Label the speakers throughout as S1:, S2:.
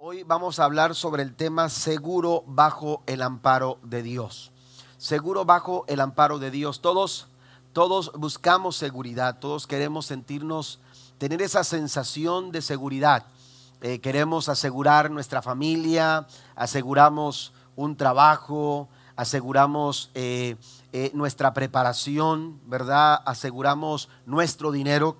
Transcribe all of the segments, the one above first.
S1: Hoy vamos a hablar sobre el tema seguro bajo el amparo de Dios. Seguro bajo el amparo de Dios. Todos, todos buscamos seguridad, todos queremos sentirnos, tener esa sensación de seguridad. Eh, queremos asegurar nuestra familia, aseguramos un trabajo, aseguramos eh, eh, nuestra preparación, ¿verdad? Aseguramos nuestro dinero,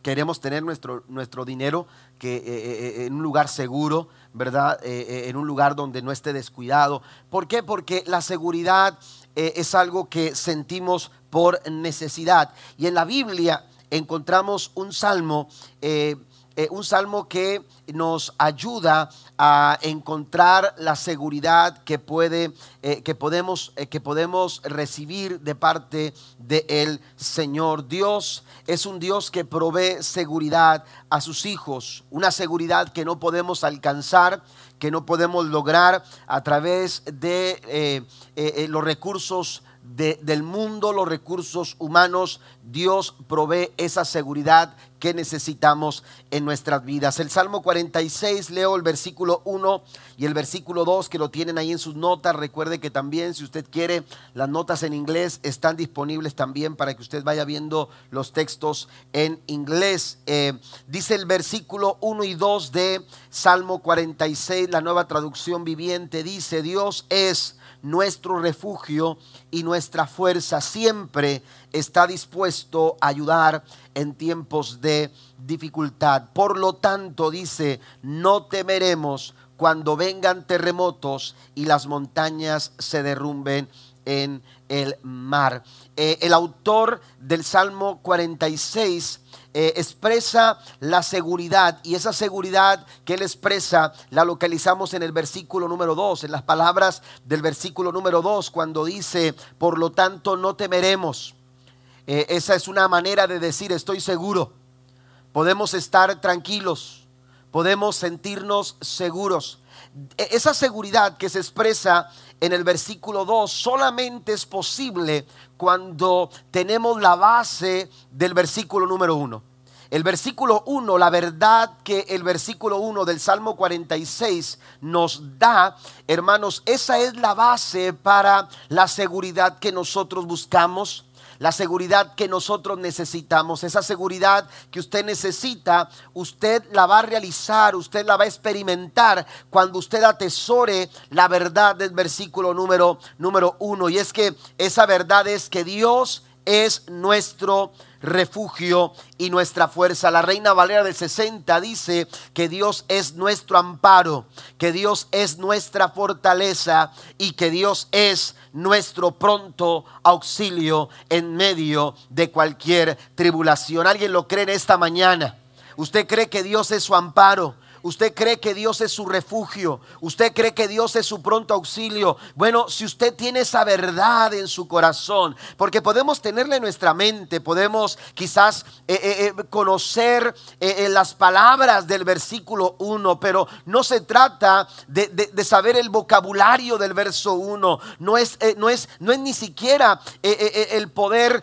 S1: queremos tener nuestro, nuestro dinero que, eh, en un lugar seguro, ¿verdad? en un lugar donde no esté descuidado. ¿Por qué? Porque la seguridad es algo que sentimos por necesidad. Y en la Biblia encontramos un salmo eh, un salmo que nos ayuda a encontrar la seguridad que, puede, eh, que, podemos, eh, que podemos recibir de parte del Señor. Dios es un Dios que provee seguridad a sus hijos, una seguridad que no podemos alcanzar, que no podemos lograr a través de los recursos del mundo, los recursos humanos, Dios provee esa seguridad que necesitamos en nuestras vidas. El Salmo 46, leo el versículo 1 y el versículo 2 que lo tienen ahí en sus notas. Recuerde que también si usted quiere, las notas en inglés están disponibles también para que usted vaya viendo los textos en inglés. Eh, dice el versículo 1 y 2 de Salmo 46, la nueva traducción viviente, dice, Dios es nuestro refugio y nuestra fuerza. Siempre está dispuesto a ayudar en tiempos de dificultad. Por lo tanto, dice, no temeremos cuando vengan terremotos y las montañas se derrumben en el mar. Eh, el autor del Salmo 46 eh, expresa la seguridad y esa seguridad que él expresa la localizamos en el versículo número 2, en las palabras del versículo número 2, cuando dice, por lo tanto no temeremos. Eh, esa es una manera de decir, estoy seguro. Podemos estar tranquilos, podemos sentirnos seguros. E, esa seguridad que se expresa en el versículo 2 solamente es posible cuando tenemos la base del versículo número 1. El versículo 1, la verdad que el versículo 1 del Salmo 46 nos da, hermanos, esa es la base para la seguridad que nosotros buscamos la seguridad que nosotros necesitamos, esa seguridad que usted necesita, usted la va a realizar, usted la va a experimentar cuando usted atesore la verdad del versículo número número uno. Y es que esa verdad es que Dios es nuestro refugio y nuestra fuerza. La Reina Valera del 60 dice que Dios es nuestro amparo, que Dios es nuestra fortaleza y que Dios es nuestro pronto auxilio en medio de cualquier tribulación. ¿Alguien lo cree en esta mañana? ¿Usted cree que Dios es su amparo? Usted cree que Dios es su refugio. Usted cree que Dios es su pronto auxilio. Bueno, si usted tiene esa verdad en su corazón, porque podemos tenerla en nuestra mente, podemos quizás eh, eh, eh, conocer las palabras del versículo 1, pero no se trata de, saber el vocabulario del verso 1. No es, no es, no es ni siquiera el poder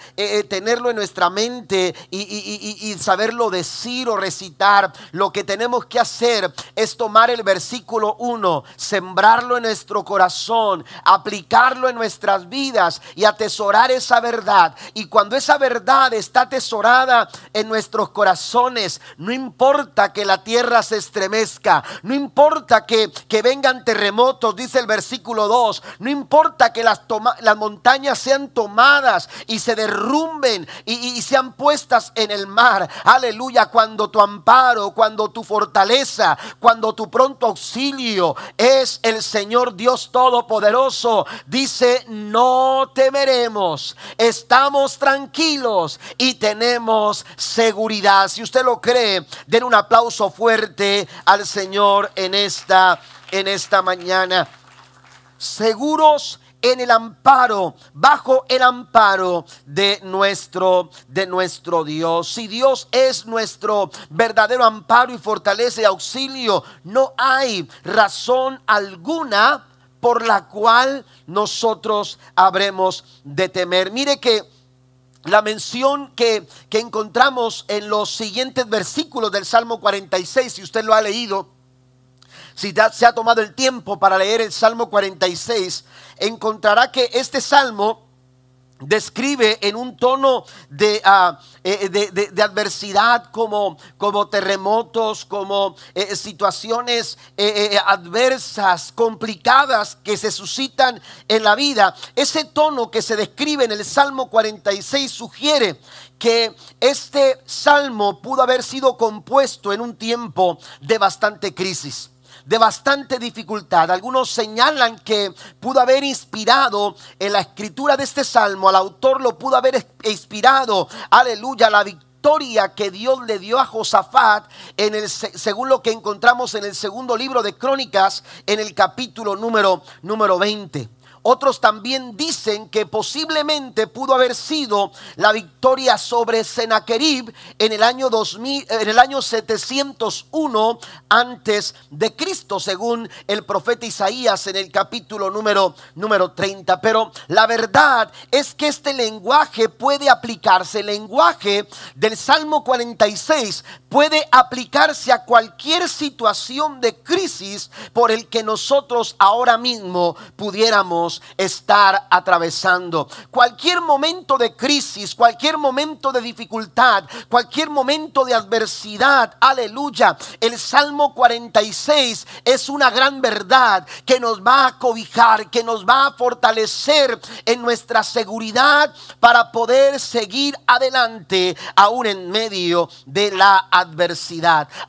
S1: tenerlo en nuestra mente y saberlo decir o recitar. Lo que tenemos que hacer es tomar el versículo 1, sembrarlo en nuestro corazón, aplicarlo en nuestras vidas y atesorar esa verdad. Y cuando esa verdad está atesorada en nuestros corazones, no importa que la tierra se estremezca, no importa que, que vengan terremotos, dice el versículo 2, no importa que las, las montañas sean tomadas y se derrumben y, y sean puestas en el mar. Aleluya, cuando tu amparo, cuando tu fortaleza, cuando tu pronto auxilio es el Señor Dios Todopoderoso. Dice, no temeremos, estamos tranquilos y tenemos seguridad. Si usted lo cree, den un aplauso fuerte al Señor en esta, en esta mañana. Seguros en el amparo, bajo el amparo de nuestro, de nuestro Dios. Si Dios es nuestro verdadero amparo y fortaleza y auxilio, no hay razón alguna por la cual nosotros habremos de temer. Mire que la mención que, que encontramos en los siguientes versículos del Salmo 46, si usted lo ha leído, si se ha tomado el tiempo para leer el Salmo 46, encontrará que este salmo describe en un tono de, ah, eh, adversidad como, como terremotos, como eh, situaciones eh, adversas, complicadas que se suscitan en la vida. Ese tono que se describe en el Salmo 46 sugiere que este salmo pudo haber sido compuesto en un tiempo de bastante crisis de bastante dificultad. Algunos señalan que pudo haber inspirado en la escritura de este salmo, al autor lo pudo haber inspirado, aleluya, la victoria que Dios le dio a Josafat en el según lo que encontramos en el segundo libro de Crónicas en el capítulo número número 20. Otros también dicen que posiblemente pudo haber sido la victoria sobre Sennacherib en el año 2000, en el año 701 antes de Cristo, según el profeta Isaías en el capítulo número número 30. Pero la verdad es que este lenguaje puede aplicarse, el lenguaje del Salmo 46 puede aplicarse a cualquier situación de crisis por el que nosotros ahora mismo pudiéramos estar atravesando. Cualquier momento de crisis, cualquier momento de dificultad, cualquier momento de adversidad, aleluya. El Salmo 46 es una gran verdad que nos va a cobijar, que nos va a fortalecer en nuestra seguridad para poder seguir adelante aún en medio de la adversidad,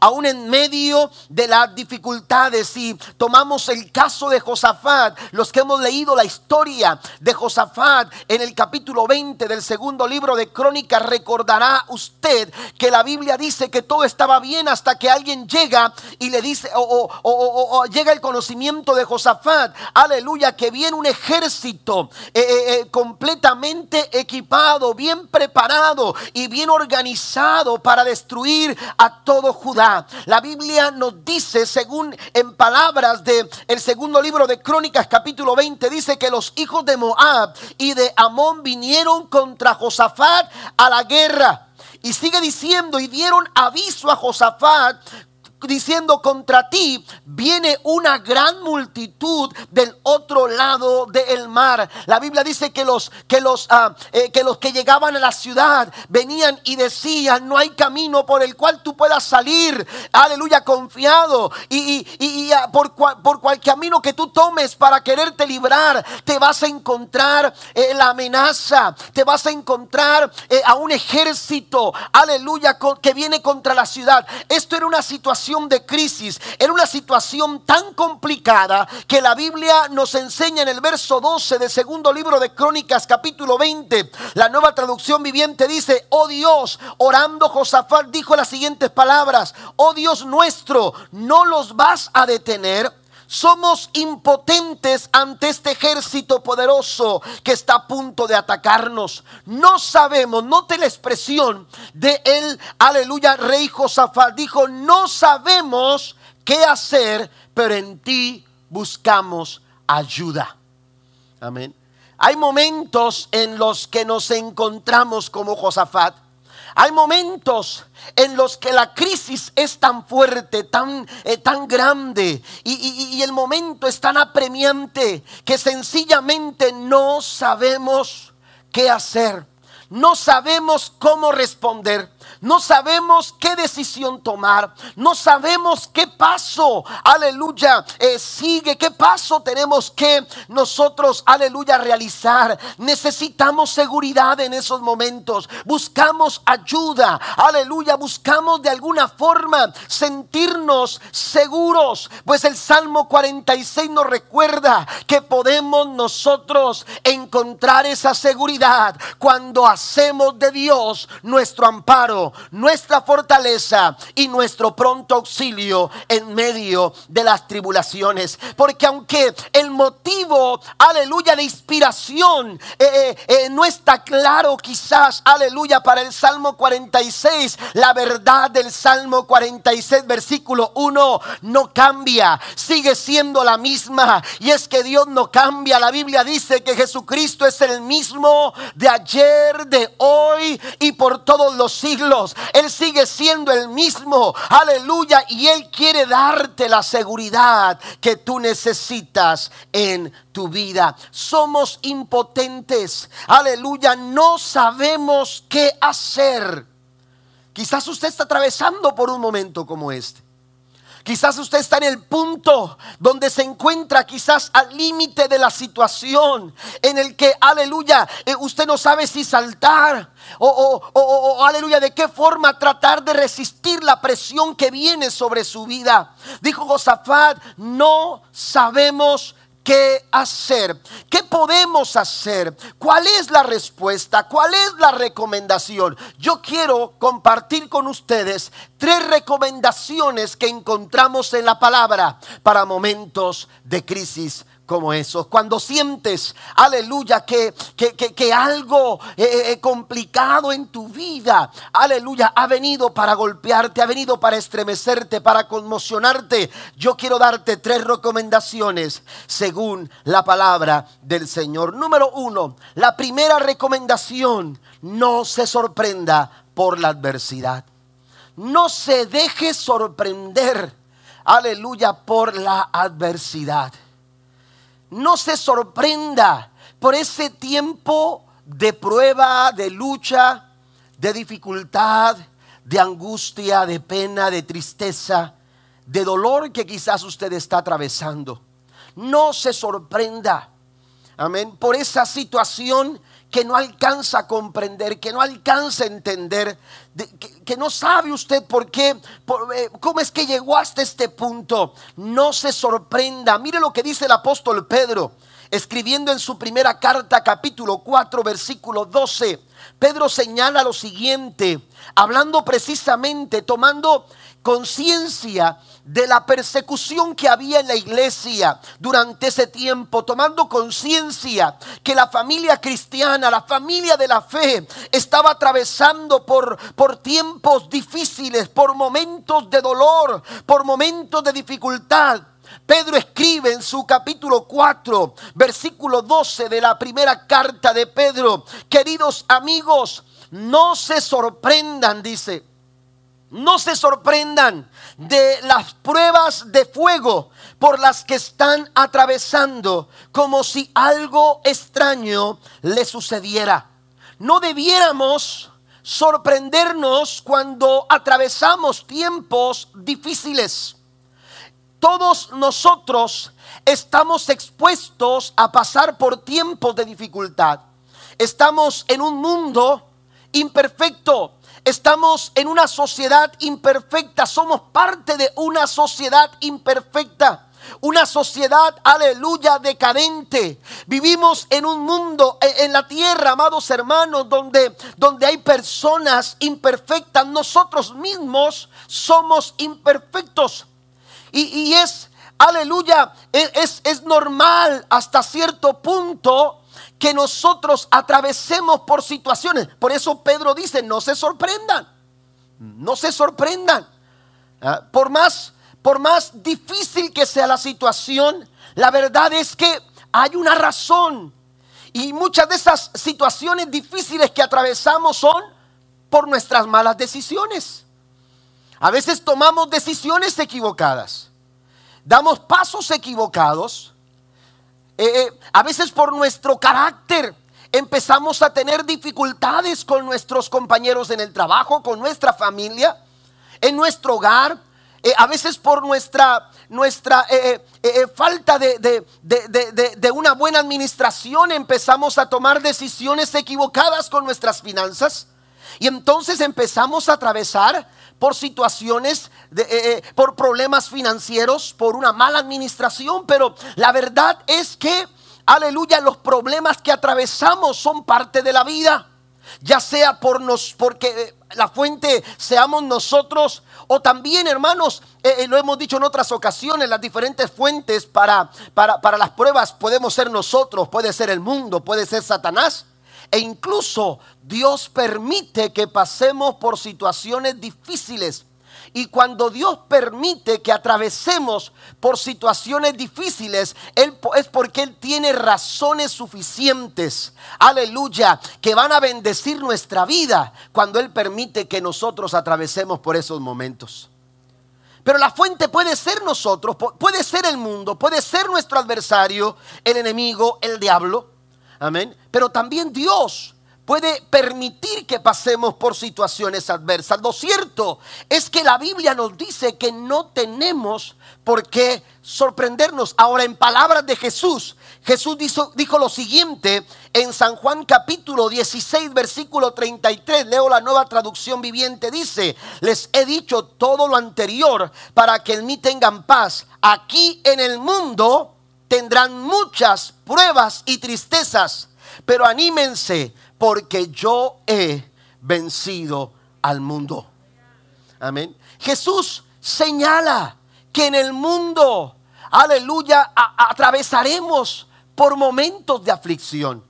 S1: aún en medio de las dificultades. Si tomamos el caso de Josafat, los que hemos leído la historia de Josafat en el capítulo 20 del segundo libro de Crónicas, recordará usted que la Biblia dice que todo estaba bien hasta que alguien llega y le dice, o, llega el conocimiento de Josafat, aleluya, que viene un ejército eh, eh, eh, completamente equipado, bien preparado y bien organizado para destruir a todo Judá. La Biblia nos dice, según en palabras de el segundo libro de Crónicas, capítulo 20, dice que los hijos de Moab y de Amón vinieron contra Josafat a la guerra. Y sigue diciendo, y dieron aviso a Josafat diciendo contra ti viene una gran multitud del otro lado del mar. La Biblia dice que los que los ah, eh, que los que llegaban a la ciudad venían y decían no hay camino por el cual tú puedas salir. Aleluya, confiado y, y, ah, por, por cual camino que tú tomes para quererte librar te vas a encontrar eh, la amenaza, te vas a encontrar eh, a un ejército, aleluya, que viene contra la ciudad. Esto era una situación de crisis, era una situación tan complicada que la Biblia nos enseña en el verso 12 del segundo libro de Crónicas capítulo 20. La nueva traducción viviente dice, oh Dios, orando Josafat dijo las siguientes palabras, oh Dios nuestro, no los vas a detener somos impotentes ante este ejército poderoso que está a punto de atacarnos. No sabemos, note la expresión de él, aleluya, rey Josafat. Dijo, no sabemos qué hacer, pero en ti buscamos ayuda. Amén. Hay momentos en los que nos encontramos como Josafat hay momentos en los que la crisis es tan fuerte, tan, eh, tan grande y, y el momento es tan apremiante que sencillamente no sabemos qué hacer. No sabemos cómo responder. No sabemos qué decisión tomar. No sabemos qué paso, aleluya, eh, sigue. ¿Qué paso tenemos que nosotros, aleluya, realizar? Necesitamos seguridad en esos momentos. Buscamos ayuda, aleluya. Buscamos de alguna forma sentirnos seguros. Pues el Salmo 46 nos recuerda que podemos nosotros encontrar esa seguridad cuando hacemos de Dios nuestro amparo nuestra fortaleza y nuestro pronto auxilio en medio de las tribulaciones. Porque aunque el motivo, aleluya, de inspiración eh, eh, eh, no está claro quizás, aleluya, para el Salmo 46, la verdad del Salmo 46, versículo 1, no cambia, sigue siendo la misma. Y es que Dios no cambia. La Biblia dice que Jesucristo es el mismo de ayer, de hoy y por todos los siglos Él sigue siendo el mismo. Aleluya. Y Él quiere darte la seguridad que tú necesitas en tu vida. Somos impotentes. Aleluya. No sabemos qué hacer. Quizás usted está atravesando por un momento como este. Quizás usted está en el punto donde se encuentra quizás al límite de la situación en el que, aleluya, eh, usted no sabe si saltar o, o, aleluya, de qué forma tratar de resistir la presión que viene sobre su vida. Dijo Josafat, no sabemos qué hacer, qué podemos hacer, cuál es la respuesta, cuál es la recomendación. Yo quiero compartir con ustedes tres recomendaciones que encontramos en la palabra para momentos de crisis como esos. Cuando sientes, aleluya, que, que, algo eh, eh, eh, complicado en tu vida, aleluya, ha venido para golpearte, ha venido para estremecerte, para conmocionarte. Yo quiero darte tres recomendaciones según la palabra del Señor. Número uno, la primera recomendación, no se sorprenda por la adversidad. No se deje sorprender, aleluya, por la adversidad no se sorprenda por ese tiempo de prueba, de lucha, de dificultad, de angustia, de pena, de tristeza, de dolor que quizás usted está atravesando. No se sorprenda, amén, por esa situación que no alcanza a comprender, que no alcanza a entender, que, no sabe usted por qué, eh, cómo es que llegó hasta este punto. No se sorprenda. Mire lo que dice el apóstol Pedro, escribiendo en su primera carta, capítulo 4, versículo 12. Pedro señala lo siguiente, hablando precisamente, tomando conciencia de la persecución que había en la iglesia durante ese tiempo, tomando conciencia que la familia cristiana, la familia de la fe, estaba atravesando por, por tiempos difíciles, por momentos de dolor, por momentos de dificultad. Pedro escribe en su capítulo 4, versículo 12 de la primera carta de Pedro, queridos amigos, no se sorprendan, dice no se sorprendan de las pruebas de fuego por las que están atravesando como si algo extraño le sucediera. No debiéramos sorprendernos cuando atravesamos tiempos difíciles. Todos nosotros estamos expuestos a pasar por tiempos de dificultad. Estamos en un mundo imperfecto, Estamos en una sociedad imperfecta, somos parte de una sociedad imperfecta. Una sociedad, aleluya, decadente. Vivimos en un mundo, e, en la tierra, amados hermanos, donde, donde hay personas imperfectas. Nosotros mismos somos imperfectos. Y, es, aleluya, e, es, es normal hasta cierto punto que nosotros atravesemos por situaciones. Por eso Pedro dice, no se sorprendan, no se sorprendan. Ah, por más, por más difícil que sea la situación, la verdad es que hay una razón. Y muchas de esas situaciones difíciles que atravesamos son por nuestras malas decisiones. A veces tomamos decisiones equivocadas, damos pasos equivocados eh, eh, a veces por nuestro carácter empezamos a tener dificultades con nuestros compañeros en el trabajo, con nuestra familia, en nuestro hogar. Eh, a veces por nuestra, nuestra falta de, de, una buena administración empezamos a tomar decisiones equivocadas con nuestras finanzas. Y entonces empezamos a atravesar por situaciones, de, eh, eh, por problemas financieros, por una mala administración, pero la verdad es que, aleluya, los problemas que atravesamos son parte de la vida. Ya sea por nos, porque eh, la fuente seamos nosotros, o también, hermanos, lo hemos dicho en otras ocasiones, las diferentes fuentes para, para, para las pruebas podemos ser nosotros, puede ser el mundo, puede ser Satanás. E incluso Dios permite que pasemos por situaciones difíciles. Y cuando Dios permite que atravesemos por situaciones difíciles, él, es porque Él tiene razones suficientes, aleluya, que van a bendecir nuestra vida cuando Él permite que nosotros atravesemos por esos momentos. Pero la fuente puede ser nosotros, puede ser el mundo, puede ser nuestro adversario, el enemigo, el diablo. Amén. Pero también Dios puede permitir que pasemos por situaciones adversas. Lo cierto es que la Biblia nos dice que no tenemos por qué sorprendernos. Ahora, en palabras de Jesús, Jesús dijo, dijo, lo siguiente en San Juan capítulo 16, versículo 33. Leo la nueva traducción viviente. Dice, les he dicho todo lo anterior para que en mí tengan paz. Aquí en el mundo tendrán muchas pruebas y tristezas, pero anímense porque yo he vencido al mundo. Amén. Jesús señala que en el mundo, aleluya, atravesaremos por momentos de aflicción.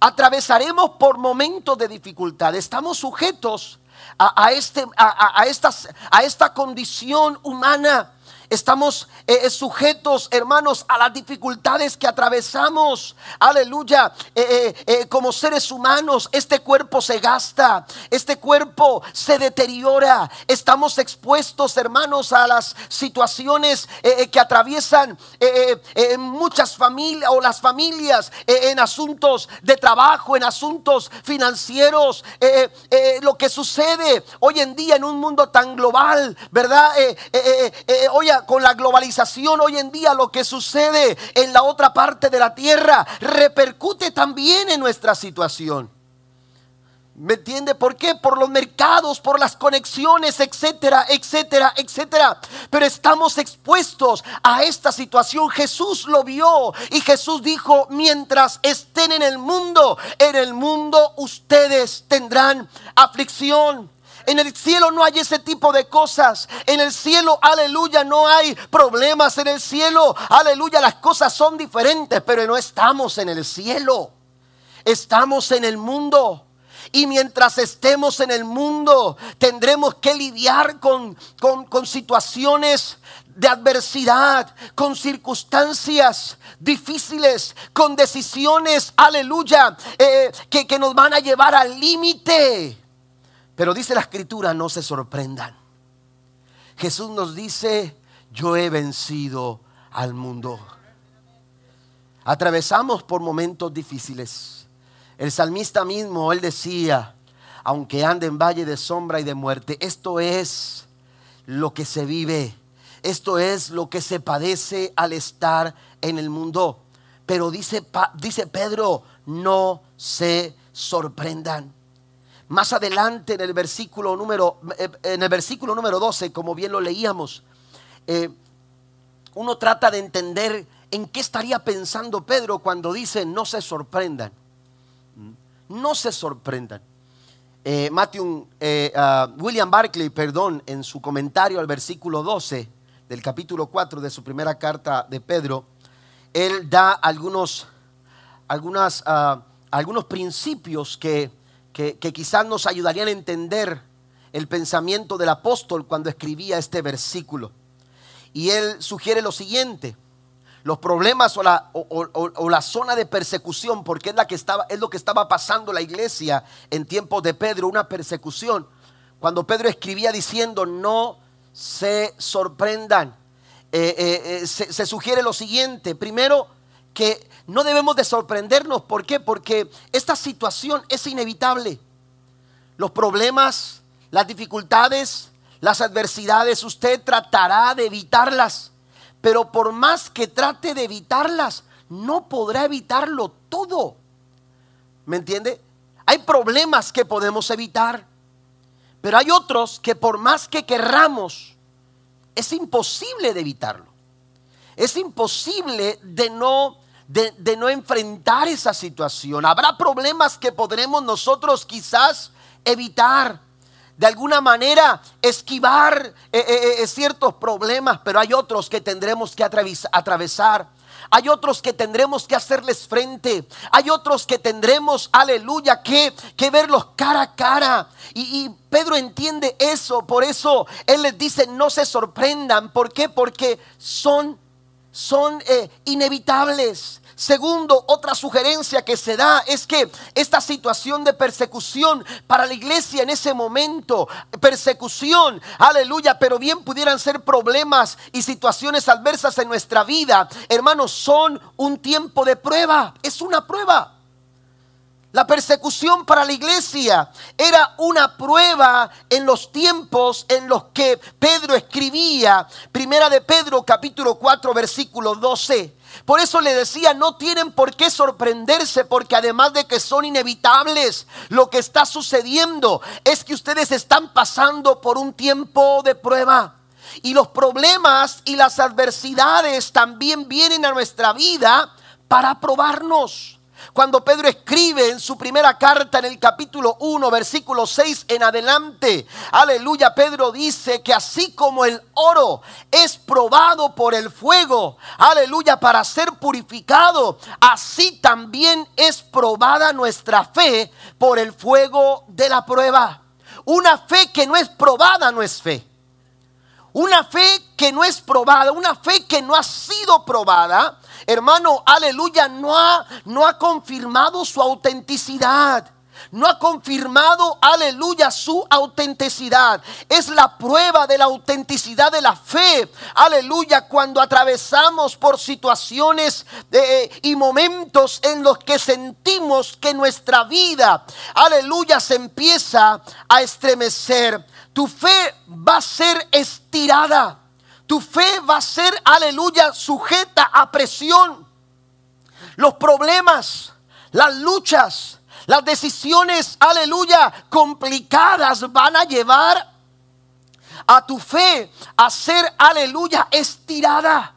S1: Atravesaremos por momentos de dificultad. Estamos sujetos a, este, a, estas, a esta condición humana Estamos eh, eh, sujetos, hermanos, a las dificultades que atravesamos. Aleluya. Eh, como seres humanos, este cuerpo se gasta, este cuerpo se deteriora. Estamos expuestos, hermanos, a las situaciones que atraviesan muchas familias o las familias en asuntos de trabajo, en asuntos financieros. lo que sucede hoy en día en un mundo tan global, ¿verdad? Con la globalización hoy en día, lo que sucede en la otra parte de la tierra repercute también en nuestra situación. ¿Me entiende? ¿Por qué? Por los mercados, por las conexiones, etcétera, etcétera, etcétera. Pero estamos expuestos a esta situación. Jesús lo vio y Jesús dijo, mientras estén en el mundo, en el mundo ustedes tendrán aflicción. En el cielo no hay ese tipo de cosas. En el cielo, aleluya, no hay problemas. En el cielo, aleluya, las cosas son diferentes, pero no estamos en el cielo. Estamos en el mundo. Y mientras estemos en el mundo, tendremos que lidiar con, con, situaciones de adversidad, con circunstancias difíciles, con decisiones, aleluya, eh, que, que nos van a llevar al límite. Pero dice la escritura, no se sorprendan. Jesús nos dice, yo he vencido al mundo. Atravesamos por momentos difíciles. El salmista mismo, él decía, aunque ande en valle de sombra y de muerte, esto es lo que se vive. Esto es lo que se padece al estar en el mundo. Pero dice, dice Pedro, no se sorprendan. Más adelante en el versículo número, eh, en el versículo número 12, como bien lo leíamos, eh, uno trata de entender en qué estaría pensando Pedro cuando dice no se sorprendan. No se sorprendan. Eh, Matthew, ah, William Barclay, perdón, en su comentario al versículo 12 del capítulo 4 de su primera carta de Pedro, él da algunos, ah, algunos principios que que, quizás nos ayudarían a entender el pensamiento del apóstol cuando escribía este versículo. Y él sugiere lo siguiente, los problemas o la, o, la, zona de persecución, porque es, la que estaba, es lo que estaba pasando la iglesia en tiempos de Pedro, una persecución. Cuando Pedro escribía diciendo, no se sorprendan, eh, eh, eh, se, sugiere lo siguiente, primero que no debemos de sorprendernos. ¿Por qué? Porque esta situación es inevitable. Los problemas, las dificultades, las adversidades, usted tratará de evitarlas. Pero por más que trate de evitarlas, no podrá evitarlo todo. ¿Me entiende? Hay problemas que podemos evitar. Pero hay otros que por más que querramos, es imposible de evitarlo. Es imposible de no de, no enfrentar esa situación. Habrá problemas que podremos nosotros quizás evitar. de alguna manera esquivar eh, eh, eh, ciertos problemas, pero hay otros que tendremos que atravesar. Hay otros que tendremos que hacerles frente. Hay otros que tendremos, aleluya, que, que verlos cara a cara. Y, Pedro entiende eso. Por eso Él les dice, no se sorprendan. ¿Por qué? Porque son, son inevitables. Segundo, otra sugerencia que se da es que esta situación de persecución para la iglesia en ese momento, persecución, aleluya, pero bien pudieran ser problemas y situaciones adversas en nuestra vida, hermanos, son un tiempo de prueba, es una prueba. La persecución para la iglesia era una prueba en los tiempos en los que Pedro escribía. Primera de Pedro capítulo 4 versículo 12. Por eso le decía, no tienen por qué sorprenderse porque además de que son inevitables, lo que está sucediendo es que ustedes están pasando por un tiempo de prueba. Y los problemas y las adversidades también vienen a nuestra vida para probarnos. Cuando Pedro escribe en su primera carta en el capítulo 1, versículo 6 en adelante, aleluya, Pedro dice que así como el oro es probado por el fuego, aleluya, para ser purificado, así también es probada nuestra fe por el fuego de la prueba. Una fe que no es probada no es fe. Una fe que no es probada, una fe que no ha sido probada, hermano, aleluya, no ha, no ha confirmado su autenticidad. No ha confirmado, aleluya, su autenticidad. Es la prueba de la autenticidad de la fe. Aleluya, cuando atravesamos por situaciones eh, y momentos en los que sentimos que nuestra vida, aleluya, se empieza a estremecer. Tu fe va a ser estirada. Tu fe va a ser, aleluya, sujeta a presión. Los problemas, las luchas, las decisiones, aleluya, complicadas van a llevar a tu fe a ser, aleluya, estirada.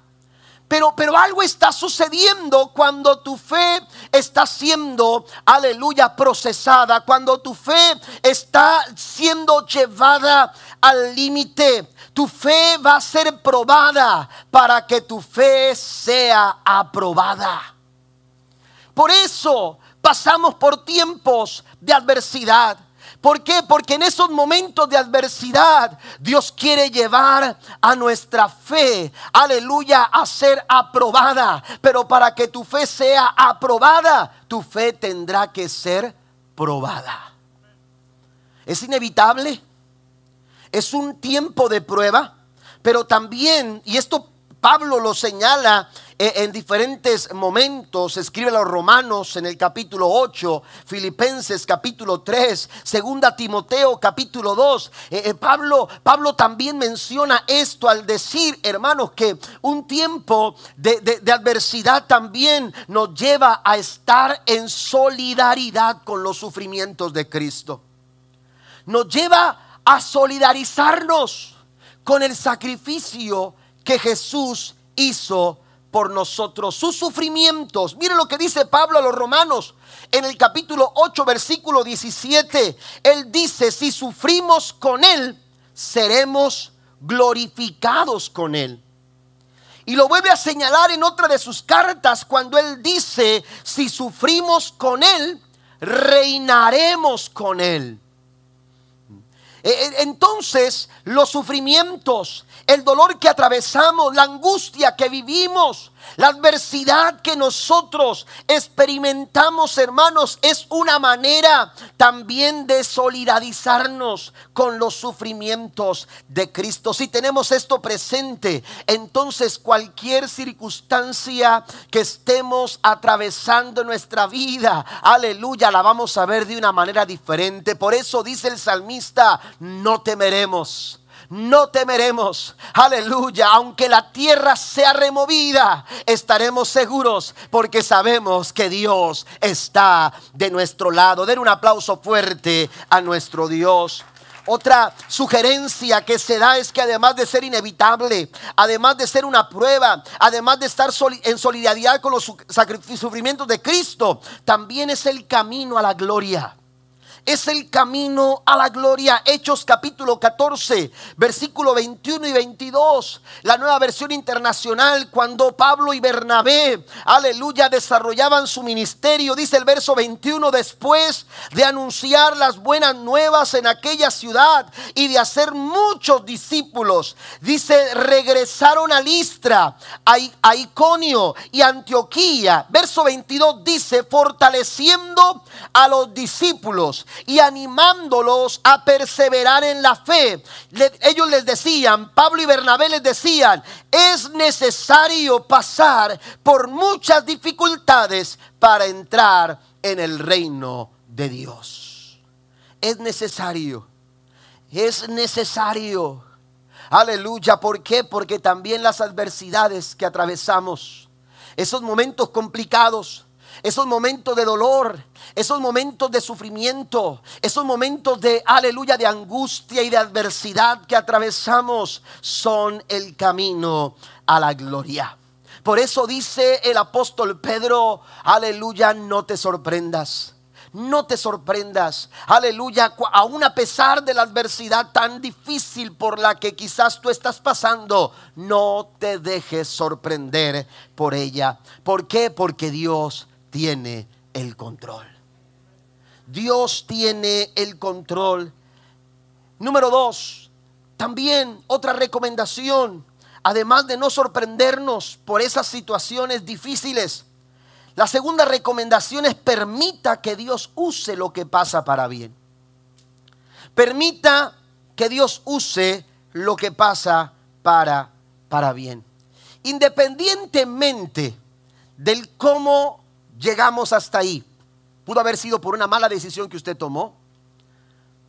S1: Pero, pero, algo está sucediendo cuando tu fe está siendo, aleluya, procesada, cuando tu fe está siendo llevada al límite. Tu fe va a ser probada para que tu fe sea aprobada. Por eso pasamos por tiempos de adversidad. ¿Por qué? Porque en esos momentos de adversidad Dios quiere llevar a nuestra fe, aleluya, a ser aprobada. Pero para que tu fe sea aprobada, tu fe tendrá que ser probada. Es inevitable es un tiempo de prueba, pero también, y esto Pablo lo señala eh, en diferentes momentos, escribe a los romanos en el capítulo 8, Filipenses capítulo 3, segunda Timoteo capítulo 2. Eh, eh, Pablo, Pablo también menciona esto al decir, hermanos, que un tiempo de, de adversidad también nos lleva a estar en solidaridad con los sufrimientos de Cristo. Nos lleva a solidarizarnos con el sacrificio que Jesús hizo por nosotros, sus sufrimientos. Mire lo que dice Pablo a los romanos en el capítulo 8, versículo 17. Él dice, si sufrimos con Él, seremos glorificados con Él. Y lo vuelve a señalar en otra de sus cartas cuando Él dice, si sufrimos con Él, reinaremos con Él. E, e, entonces los sufrimientos, el dolor que atravesamos, la angustia que vivimos, la adversidad que nosotros experimentamos, hermanos, es una manera también de solidarizarnos con los sufrimientos de Cristo. Si tenemos esto presente, entonces cualquier circunstancia que estemos atravesando en nuestra vida, aleluya, la vamos a ver de una manera diferente. Por eso dice el salmista, no temeremos no temeremos. Aleluya. Aunque la tierra sea removida, estaremos seguros porque sabemos que Dios está de nuestro lado. Den un aplauso fuerte a nuestro Dios. Otra sugerencia que se da es que además de ser inevitable, además de ser una prueba, además de estar en solidaridad con los sufrimientos de Cristo, también es el camino a la gloria es el camino a la gloria. Hechos capítulo 14, versículo 21 y 22. La nueva versión internacional, cuando Pablo y Bernabé, aleluya, desarrollaban su ministerio, dice el verso 21, después de anunciar las buenas nuevas en aquella ciudad y de hacer muchos discípulos, dice, regresaron a Listra, a Iconio y Antioquía. Verso 22 dice, fortaleciendo a los discípulos y animándolos a perseverar en la fe. ellos les decían, Pablo y Bernabé les decían, es necesario pasar por muchas dificultades para entrar en el reino de Dios. Es necesario, es necesario. Aleluya, ¿por qué? Porque también las adversidades que atravesamos, esos momentos complicados, esos momentos de dolor, esos momentos de sufrimiento, esos momentos de aleluya, de angustia y de adversidad que atravesamos son el camino a la gloria. Por eso dice el apóstol Pedro, aleluya, no te sorprendas. No te sorprendas, aleluya, aún a pesar de la adversidad tan difícil por la que quizás tú estás pasando, no te dejes sorprender por ella. ¿Por qué? Porque Dios tiene el control. Dios tiene el control. Número dos, también otra recomendación, además de no sorprendernos por esas situaciones difíciles, la segunda recomendación es permita que Dios use lo que pasa para bien. Permita que Dios use lo que pasa para, para bien. Independientemente del cómo llegamos hasta ahí. Pudo haber sido por una mala decisión que usted tomó.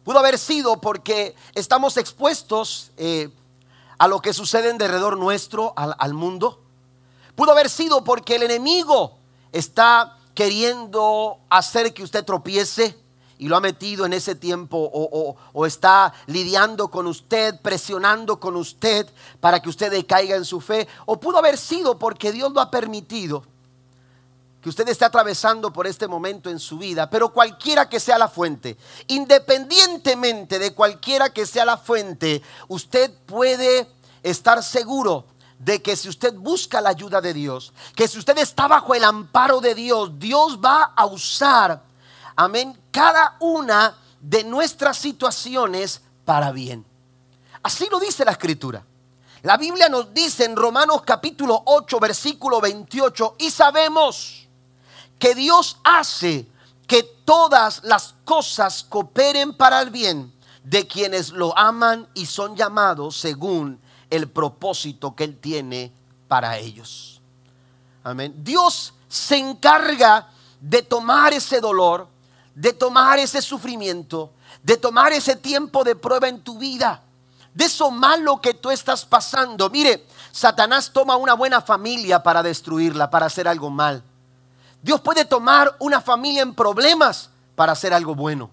S1: Pudo haber sido porque estamos expuestos eh, a lo que sucede en derredor nuestro, al, mundo. Pudo haber sido porque el enemigo está queriendo hacer que usted tropiece y lo ha metido en ese tiempo o, o, está lidiando con usted, presionando con usted para que usted decaiga en su fe. O pudo haber sido porque Dios lo ha permitido que usted esté atravesando por este momento en su vida, pero cualquiera que sea la fuente, independientemente de cualquiera que sea la fuente, usted puede estar seguro de que si usted busca la ayuda de Dios, que si usted está bajo el amparo de Dios, Dios va a usar, amén, cada una de nuestras situaciones para bien. Así lo dice la escritura. La Biblia nos dice en Romanos capítulo 8, versículo 28, y sabemos que Dios hace que todas las cosas cooperen para el bien de quienes lo aman y son llamados según el propósito que Él tiene para ellos. Amén. Dios se encarga de tomar ese dolor, de tomar ese sufrimiento, de tomar ese tiempo de prueba en tu vida, de eso malo que tú estás pasando. Mire, Satanás toma una buena familia para destruirla, para hacer algo mal. Dios puede tomar una familia en problemas para hacer algo bueno.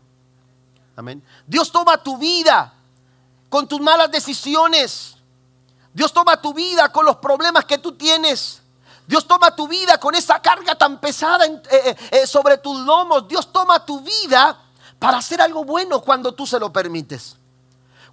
S1: Amén. Dios toma tu vida con tus malas decisiones. Dios toma tu vida con los problemas que tú tienes. Dios toma tu vida con esa carga tan pesada eh, eh, eh, sobre tus lomos. Dios toma tu vida para hacer algo bueno cuando tú se lo permites.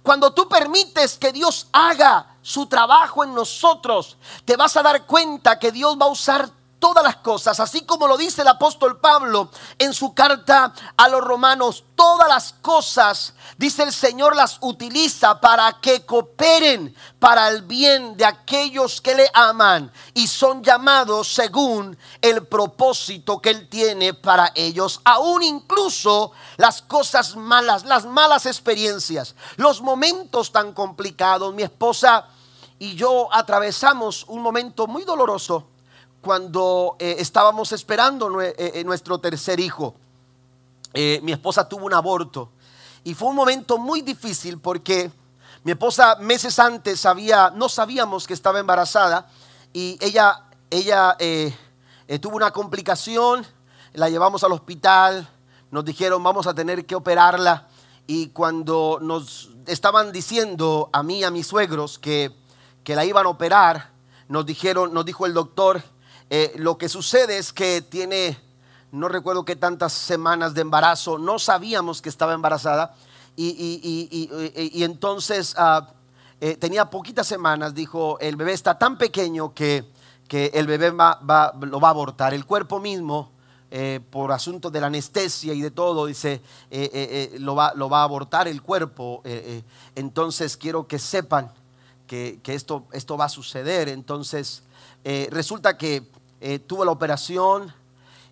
S1: Cuando tú permites que Dios haga su trabajo en nosotros, te vas a dar cuenta que Dios va a usar todas las cosas, así como lo dice el apóstol Pablo en su carta a los romanos, todas las cosas, dice el Señor, las utiliza para que cooperen para el bien de aquellos que le aman y son llamados según el propósito que Él tiene para ellos, aún incluso las cosas malas, las malas experiencias, los momentos tan complicados. Mi esposa y yo atravesamos un momento muy doloroso cuando eh, estábamos esperando eh, eh, nuestro tercer hijo. mi esposa tuvo un aborto y fue un momento muy difícil porque mi esposa meses antes sabía, no sabíamos que estaba embarazada y ella, ella tuvo una complicación, la llevamos al hospital, nos dijeron vamos a tener que operarla y cuando nos estaban diciendo a mí a mis suegros que, que la iban a operar, nos dijeron, nos dijo el doctor, eh, lo que sucede es que tiene no recuerdo qué tantas semanas de embarazo, no sabíamos que estaba embarazada y, entonces ah, eh, tenía poquitas semanas, dijo, el bebé está tan pequeño que, que el bebé va, lo va a abortar. El cuerpo mismo, eh, por asunto de la anestesia y de todo, dice, lo, va, lo, va, a abortar el cuerpo. entonces quiero que sepan que, que, esto, esto va a suceder. Entonces resulta que tuvo la operación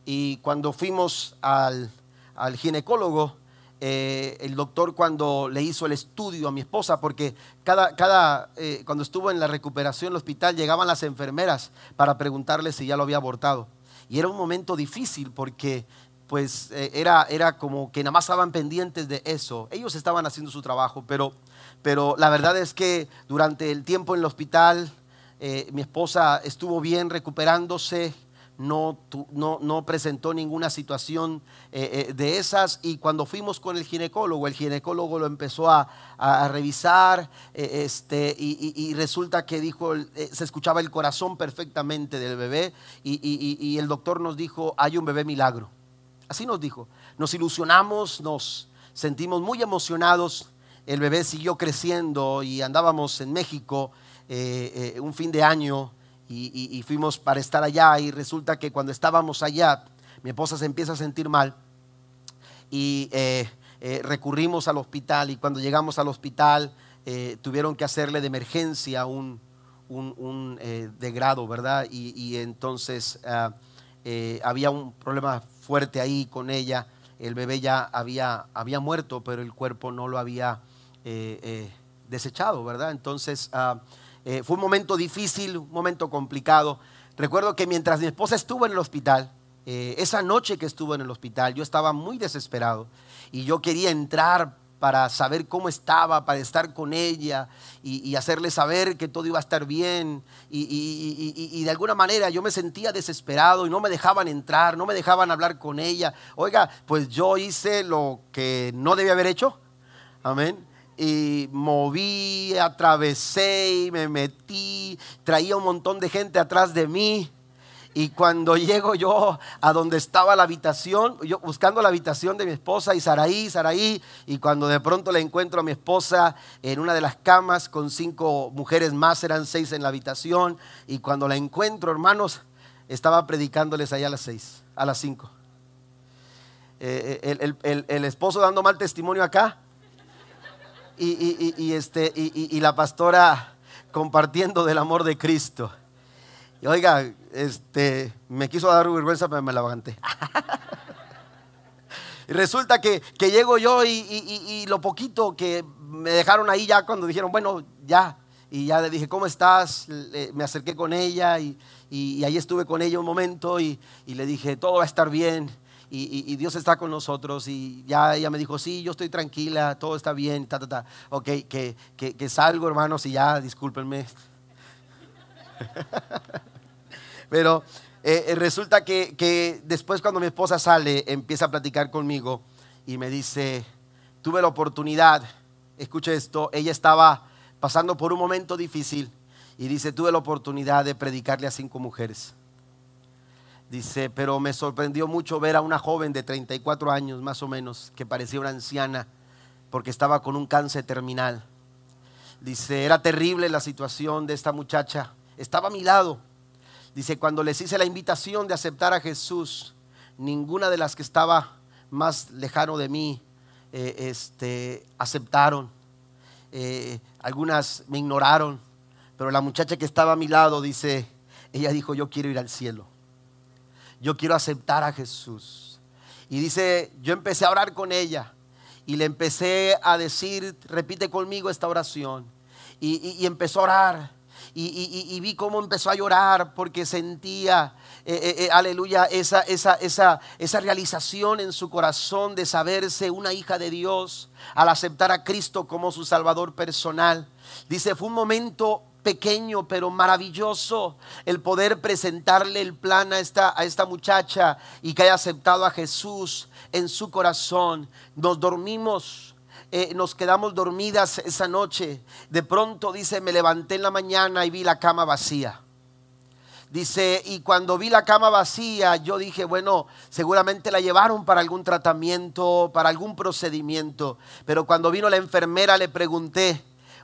S1: y cuando fuimos al, al ginecólogo, eh, el doctor cuando le hizo el estudio a mi esposa, porque cada, cada eh, cuando estuvo en la recuperación en el hospital llegaban las enfermeras para preguntarle si ya lo había abortado. Y era un momento difícil porque pues eh, era, era como que nada más estaban pendientes de eso. Ellos estaban haciendo su trabajo, pero, pero la verdad es que durante el tiempo en el hospital mi esposa estuvo bien recuperándose, no, no, presentó ninguna situación eh, eh, de esas y cuando fuimos con el ginecólogo, el ginecólogo lo empezó a, revisar eh, este, y, resulta que dijo, se escuchaba el corazón perfectamente del bebé y, el doctor nos dijo, hay un bebé milagro. Así nos dijo. Nos ilusionamos, nos sentimos muy emocionados. El bebé siguió creciendo y andábamos en México un fin de año y, fuimos para estar allá y resulta que cuando estábamos allá, mi esposa se empieza a sentir mal y eh, eh, recurrimos al hospital y cuando llegamos al hospital eh, tuvieron que hacerle de emergencia un, un, degrado, ¿verdad? Y, entonces ah, había un problema fuerte ahí con ella. El bebé ya había, había muerto, pero el cuerpo no lo había desechado, ¿verdad? Entonces... Ah, eh, fue un momento difícil, un momento complicado. Recuerdo que mientras mi esposa estuvo en el hospital, eh, esa noche que estuvo en el hospital, yo estaba muy desesperado y yo quería entrar para saber cómo estaba, para estar con ella y, hacerle saber que todo iba a estar bien. Y, de alguna manera yo me sentía desesperado y no me dejaban entrar, no me dejaban hablar con ella. Oiga, pues yo hice lo que no debía haber hecho. Amén y moví, atravesé y me metí, traía un montón de gente atrás de mí. Y cuando llego yo a donde estaba la habitación, yo buscando la habitación de mi esposa y Saraí, Saraí, y cuando de pronto le encuentro a mi esposa en una de las camas con cinco mujeres más, eran seis en la habitación, y cuando la encuentro, hermanos, estaba predicándoles allá a las seis, a las cinco. Eh, el, el esposo dando mal testimonio acá, y, este, y, la pastora compartiendo del amor de Cristo. Y oiga, este, me quiso dar vergüenza, pero me la levanté. y resulta que, que llego yo y, lo poquito que me dejaron ahí ya cuando dijeron, bueno, ya. Y ya le dije, ¿cómo estás? Me acerqué con ella y, ahí estuve con ella un momento y, le dije, todo va a estar bien y, Dios está con nosotros. Y ya ella me dijo, sí, yo estoy tranquila, todo está bien, ta, ta, ta. Ok, que, que, salgo, hermanos, y ya, discúlpenme. Pero eh, eh, resulta que, que después cuando mi esposa sale, empieza a platicar conmigo y me dice, tuve la oportunidad, escuche esto, ella estaba pasando por un momento difícil y dice, tuve la oportunidad de predicarle a cinco mujeres. Dice, pero me sorprendió mucho ver a una joven de 34 años más o menos, que parecía una anciana, porque estaba con un cáncer terminal. Dice, era terrible la situación de esta muchacha. Estaba a mi lado. Dice, cuando les hice la invitación de aceptar a Jesús, ninguna de las que estaba más lejano de mí eh, este, aceptaron. Eh, algunas me ignoraron, pero la muchacha que estaba a mi lado dice, ella dijo, yo quiero ir al cielo yo quiero aceptar a Jesús. Y dice, yo empecé a orar con ella y le empecé a decir, repite conmigo esta oración. Y, empezó a orar. Y, vi cómo empezó a llorar porque sentía, eh, eh, eh, aleluya, esa, esa, esa, esa realización en su corazón de saberse una hija de Dios al aceptar a Cristo como su Salvador personal. Dice, fue un momento pequeño pero maravilloso el poder presentarle el plan a esta, a esta muchacha y que haya aceptado a Jesús en su corazón. Nos dormimos, eh, nos quedamos dormidas esa noche. De pronto dice, me levanté en la mañana y vi la cama vacía. Dice, y cuando vi la cama vacía, yo dije, bueno, seguramente la llevaron para algún tratamiento, para algún procedimiento. Pero cuando vino la enfermera le pregunté,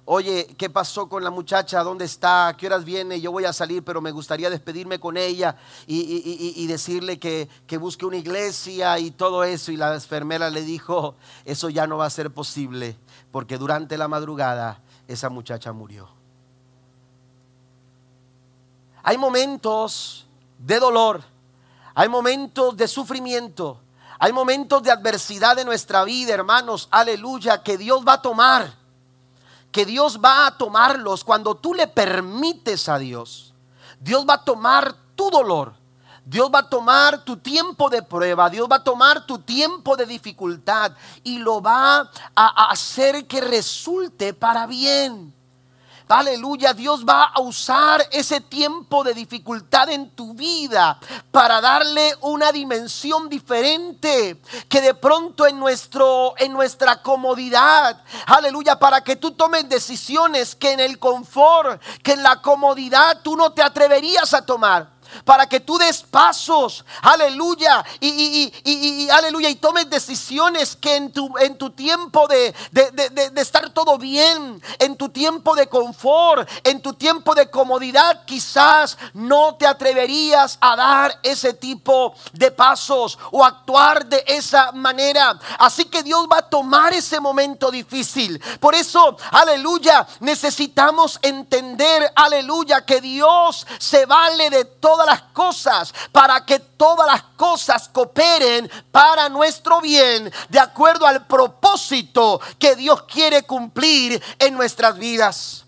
S1: oye, ¿qué pasó con la muchacha? ¿Dónde está? ¿Qué horas viene? Yo voy a salir, pero me gustaría despedirme con ella y, decirle que, que, busque una iglesia y todo eso. Y la enfermera le dijo, eso ya no va a ser posible, porque durante la madrugada esa muchacha murió. Hay momentos de dolor, hay momentos de sufrimiento, hay momentos de adversidad en nuestra vida, hermanos, aleluya, que Dios va a tomar que Dios va a tomarlos cuando tú le permites a Dios. Dios va a tomar tu dolor. Dios va a tomar tu tiempo de prueba, Dios va a tomar tu tiempo de dificultad y lo va a hacer que resulte para bien. Aleluya, Dios va a usar ese tiempo de dificultad en tu vida para darle una dimensión diferente que de pronto en nuestro en nuestra comodidad, aleluya, para que tú tomes decisiones que en el confort, que en la comodidad tú no te atreverías a tomar para que tú des pasos, aleluya, y, aleluya, y tomes decisiones que en tu, en tu tiempo de, de, estar todo bien, en tu tiempo de confort, en tu tiempo de comodidad, quizás no te atreverías a dar ese tipo de pasos o actuar de esa manera. Así que Dios va a tomar ese momento difícil. Por eso, aleluya, necesitamos entender, aleluya, que Dios se vale de todas las cosas para que todas las cosas cooperen para nuestro bien de acuerdo al propósito que Dios quiere cumplir en nuestras vidas.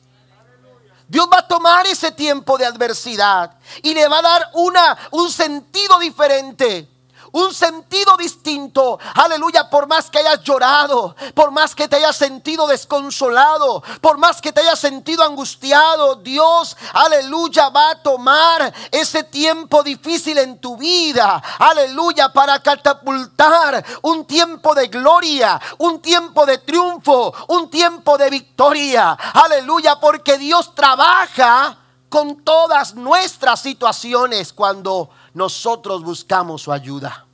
S1: Dios va a tomar ese tiempo de adversidad y le va a dar una, un sentido diferente un sentido distinto. Aleluya, por más que hayas llorado, por más que te hayas sentido desconsolado, por más que te hayas sentido angustiado, Dios, aleluya, va a tomar ese tiempo difícil en tu vida. Aleluya, para catapultar un tiempo de gloria, un tiempo de triunfo, un tiempo de victoria. Aleluya, porque Dios trabaja con todas nuestras situaciones cuando nosotros buscamos su ayuda.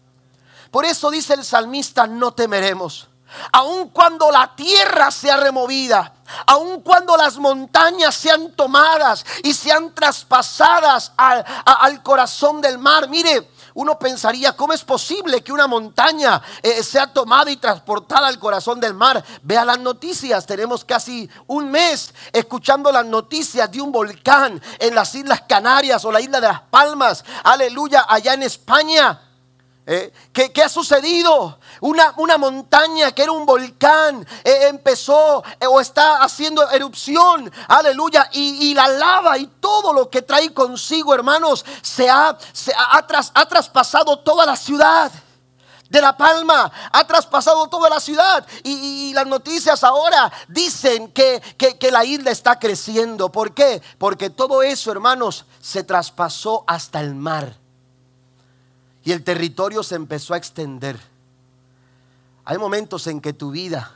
S1: Por eso dice el salmista, no temeremos. Aun cuando la tierra sea removida, aun cuando las montañas sean tomadas y sean traspasadas al, corazón del mar. Mire, uno pensaría, ¿cómo es posible que una montaña eh, sea tomada y transportada al corazón del mar? Vea las noticias, tenemos casi un mes escuchando las noticias de un volcán en las Islas Canarias o la isla de las Palmas, aleluya, allá en España. Eh, ¿qué, ha sucedido? Una, una, montaña que era un volcán eh, empezó eh, o está haciendo erupción, aleluya, y, la lava y todo lo que trae consigo, hermanos, se ha, se ha, ha traspasado toda la ciudad de La Palma, ha traspasado toda la ciudad. Y, las noticias ahora dicen que, que, la isla está creciendo. ¿Por qué? Porque todo eso, hermanos, se traspasó hasta el mar y el territorio se empezó a extender. Hay momentos en que tu vida,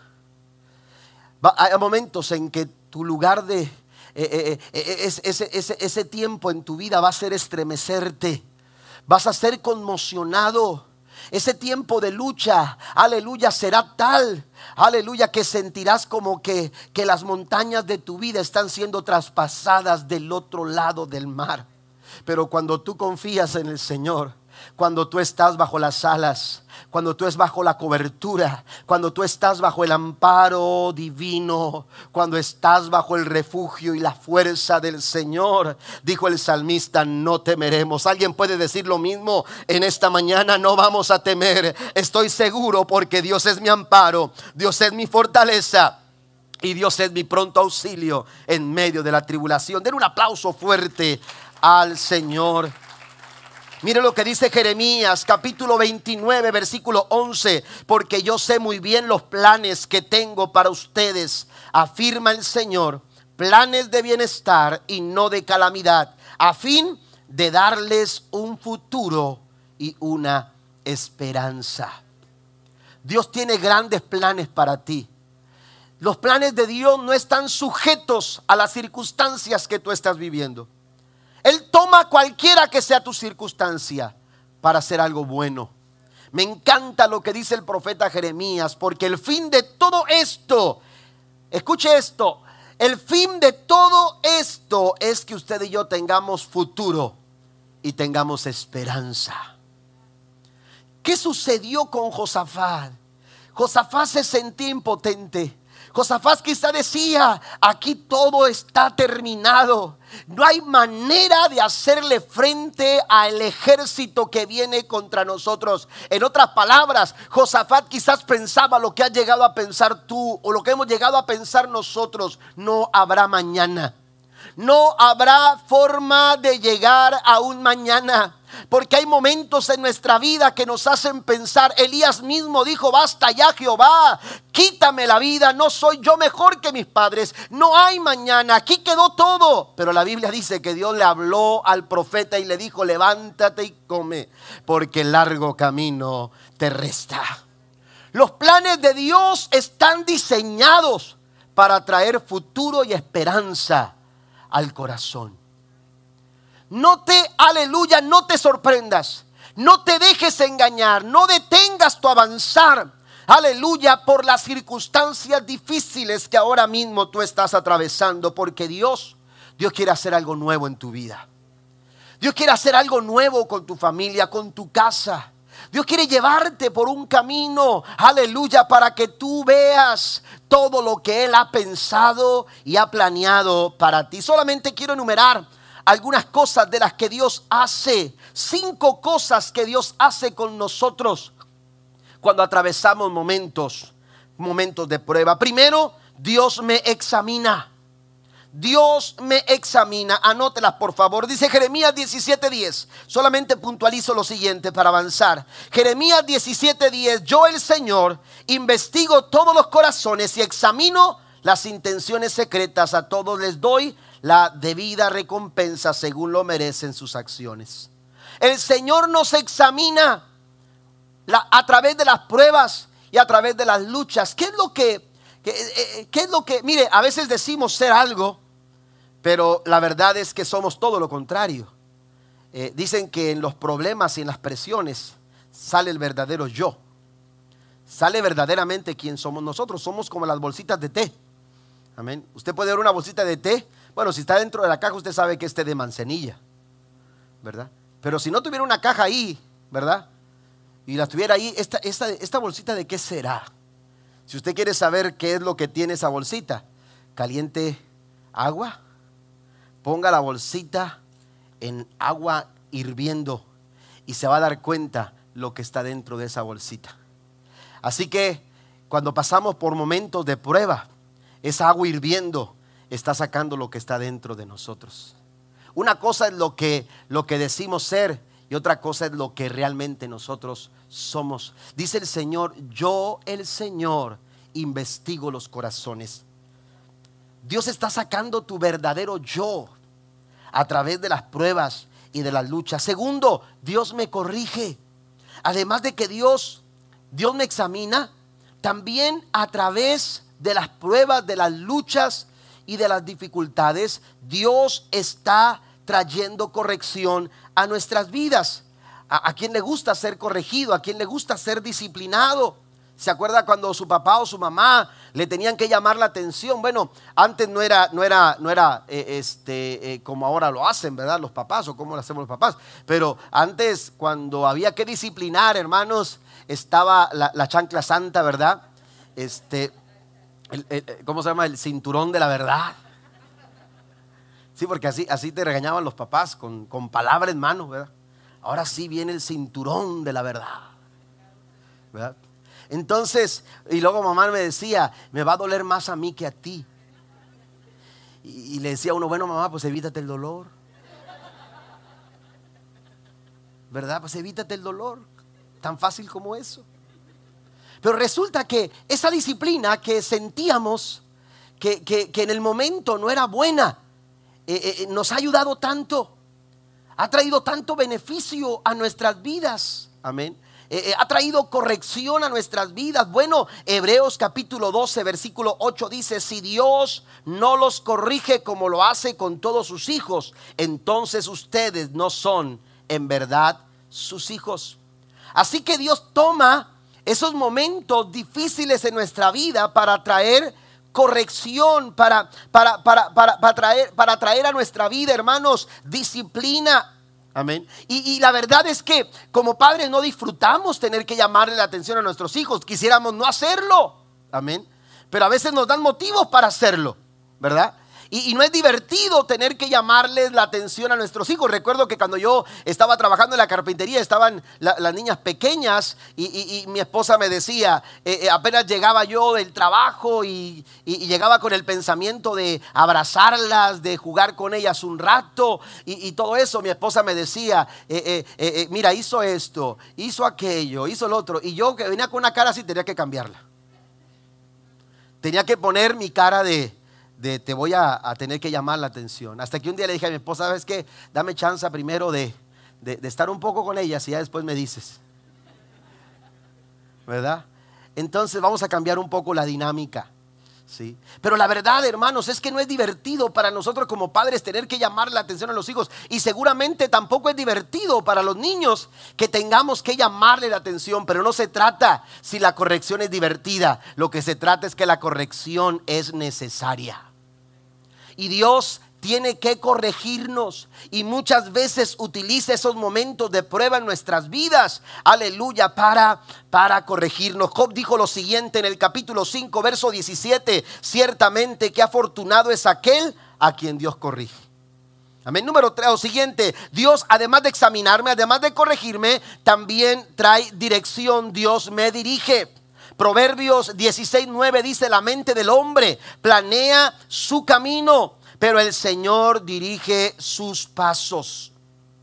S1: hay momentos en que tu lugar de, eh, eh, eh, ese, ese tiempo en tu vida va a ser estremecerte, vas a ser conmocionado. Ese tiempo de lucha, aleluya, será tal, aleluya, que sentirás como que, que las montañas de tu vida están siendo traspasadas del otro lado del mar. Pero cuando tú confías en el Señor, cuando tú estás bajo las alas, cuando tú estás bajo la cobertura, cuando tú estás bajo el amparo divino, cuando estás bajo el refugio y la fuerza del Señor, dijo el salmista, no temeremos. ¿Alguien puede decir lo mismo en esta mañana? No vamos a temer. Estoy seguro porque Dios es mi amparo, Dios es mi fortaleza. Y Dios es mi pronto auxilio en medio de la tribulación. Den un aplauso fuerte al Señor. Mire lo que dice Jeremías capítulo 29 versículo 11, porque yo sé muy bien los planes que tengo para ustedes, afirma el Señor, planes de bienestar y no de calamidad, a fin de darles un futuro y una esperanza. Dios tiene grandes planes para ti. Los planes de Dios no están sujetos a las circunstancias que tú estás viviendo. Él toma cualquiera que sea tu circunstancia para hacer algo bueno. Me encanta lo que dice el profeta Jeremías, porque el fin de todo esto, escuche esto, el fin de todo esto es que usted y yo tengamos futuro y tengamos esperanza. ¿Qué sucedió con Josafat? Josafat se sentía impotente. Josafat quizá decía, aquí todo está terminado. No hay manera de hacerle frente al ejército que viene contra nosotros. En otras palabras, Josafat quizás pensaba lo que has llegado a pensar tú o lo que hemos llegado a pensar nosotros. No habrá mañana. No habrá forma de llegar a un mañana. Porque hay momentos en nuestra vida que nos hacen pensar, Elías mismo dijo, basta ya Jehová, quítame la vida, no soy yo mejor que mis padres, no hay mañana, aquí quedó todo. Pero la Biblia dice que Dios le habló al profeta y le dijo, levántate y come, porque el largo camino te resta. Los planes de Dios están diseñados para traer futuro y esperanza al corazón. No te, aleluya, no te sorprendas. No te dejes engañar. No detengas tu avanzar. Aleluya, por las circunstancias difíciles que ahora mismo tú estás atravesando. Porque Dios, Dios quiere hacer algo nuevo en tu vida. Dios quiere hacer algo nuevo con tu familia, con tu casa. Dios quiere llevarte por un camino, aleluya, para que tú veas todo lo que Él ha pensado y ha planeado para ti. Solamente quiero enumerar algunas cosas de las que Dios hace. Cinco cosas que Dios hace con nosotros cuando atravesamos momentos, momentos de prueba. Primero, Dios me examina. Dios me examina. Anótelas, por favor. Dice Jeremías 17:10. Solamente puntualizo lo siguiente para avanzar. Jeremías 17:10. Yo, el Señor, investigo todos los corazones y examino las intenciones secretas. A todos les doy la debida recompensa según lo merecen sus acciones. El Señor nos examina a través de las pruebas y a través de las luchas. ¿Qué es lo que, eh, eh, qué es lo que, mire, a veces decimos ser algo, pero la verdad es que somos todo lo contrario. Eh, dicen que en los problemas y en las presiones sale el verdadero yo. Sale verdaderamente quién somos nosotros. Somos como las bolsitas de té. Amén. Usted puede ver una bolsita de té bueno, si está dentro de la caja, usted sabe que es de manzanilla, ¿verdad? Pero si no tuviera una caja ahí, ¿verdad? Y la tuviera ahí, esta, esta bolsita de qué será? Si usted quiere saber qué es lo que tiene esa bolsita, caliente agua, ponga la bolsita en agua hirviendo y se va a dar cuenta lo que está dentro de esa bolsita. Así que cuando pasamos por momentos de prueba, esa agua hirviendo está sacando lo que está dentro de nosotros. Una cosa es lo que, lo que decimos ser y otra cosa es lo que realmente nosotros somos. Dice el Señor, yo el Señor investigo los corazones. Dios está sacando tu verdadero yo a través de las pruebas y de las luchas. Segundo, Dios me corrige. Además de que Dios, Dios me examina, también a través de las pruebas, de las luchas, y de las dificultades, Dios está trayendo corrección a nuestras vidas. A, quien le gusta ser corregido, a quien le gusta ser disciplinado. ¿Se acuerda cuando su papá o su mamá le tenían que llamar la atención? Bueno, antes no era, no era, no era eh, este, eh, como ahora lo hacen, ¿verdad? Los papás o como lo hacemos los papás. Pero antes, cuando había que disciplinar, hermanos, estaba la, la chancla santa, ¿verdad? Este, ¿cómo se llama? El cinturón de la verdad. Sí, porque así, así te regañaban los papás con, con palabra en mano, ¿verdad? Ahora sí viene el cinturón de la verdad. ¿verdad? Entonces, y luego mamá me decía, me va a doler más a mí que a ti. Y, le decía a uno, bueno mamá, pues evítate el dolor. ¿Verdad? Pues evítate el dolor. Tan fácil como eso. Pero resulta que esa disciplina que sentíamos que, en el momento no era buena, eh, eh, eh, nos ha ayudado tanto, ha traído tanto beneficio a nuestras vidas. Amén. ha traído corrección a nuestras vidas. Bueno, Hebreos capítulo 12, versículo 8 dice, si Dios no los corrige como lo hace con todos sus hijos, entonces ustedes no son en verdad sus hijos. Así que Dios toma esos momentos difíciles en nuestra vida para traer corrección, para, para, para, para, traer, para traer a nuestra vida, hermanos, disciplina. Amén. Y, y, la verdad es que como padres no disfrutamos tener que llamarle la atención a nuestros hijos. Quisiéramos no hacerlo. Amén. Pero a veces nos dan motivos para hacerlo, ¿verdad? Y, no es divertido tener que llamarles la atención a nuestros hijos. Recuerdo que cuando yo estaba trabajando en la carpintería estaban las niñas pequeñas y, mi esposa me decía, eh, eh, apenas llegaba yo del trabajo y, llegaba con el pensamiento de abrazarlas, de jugar con ellas un rato y, todo eso, mi esposa me decía, eh, mira, hizo esto, hizo aquello, hizo lo otro. Y yo que venía con una cara así tenía que cambiarla. Tenía que poner mi cara de de te voy a, tener que llamar la atención. Hasta que un día le dije a mi esposa, ¿sabes qué? Dame chance primero de, estar un poco con ella y ya después me dices. ¿Verdad? Entonces vamos a cambiar un poco la dinámica. ¿sí? Pero la verdad, hermanos, es que no es divertido para nosotros como padres tener que llamar la atención a los hijos. Y seguramente tampoco es divertido para los niños que tengamos que llamarle la atención. Pero no se trata si la corrección es divertida. Lo que se trata es que la corrección es necesaria y Dios tiene que corregirnos y muchas veces utiliza esos momentos de prueba en nuestras vidas, aleluya, para, para corregirnos. Job dijo lo siguiente en el capítulo 5, verso 17, ciertamente que afortunado es aquel a quien Dios corrige. Amén. Número 3, o siguiente, Dios además de examinarme, además de corregirme, también trae dirección, Dios me dirige. Proverbios 16:9 dice, la mente del hombre planea su camino, pero el Señor dirige sus pasos.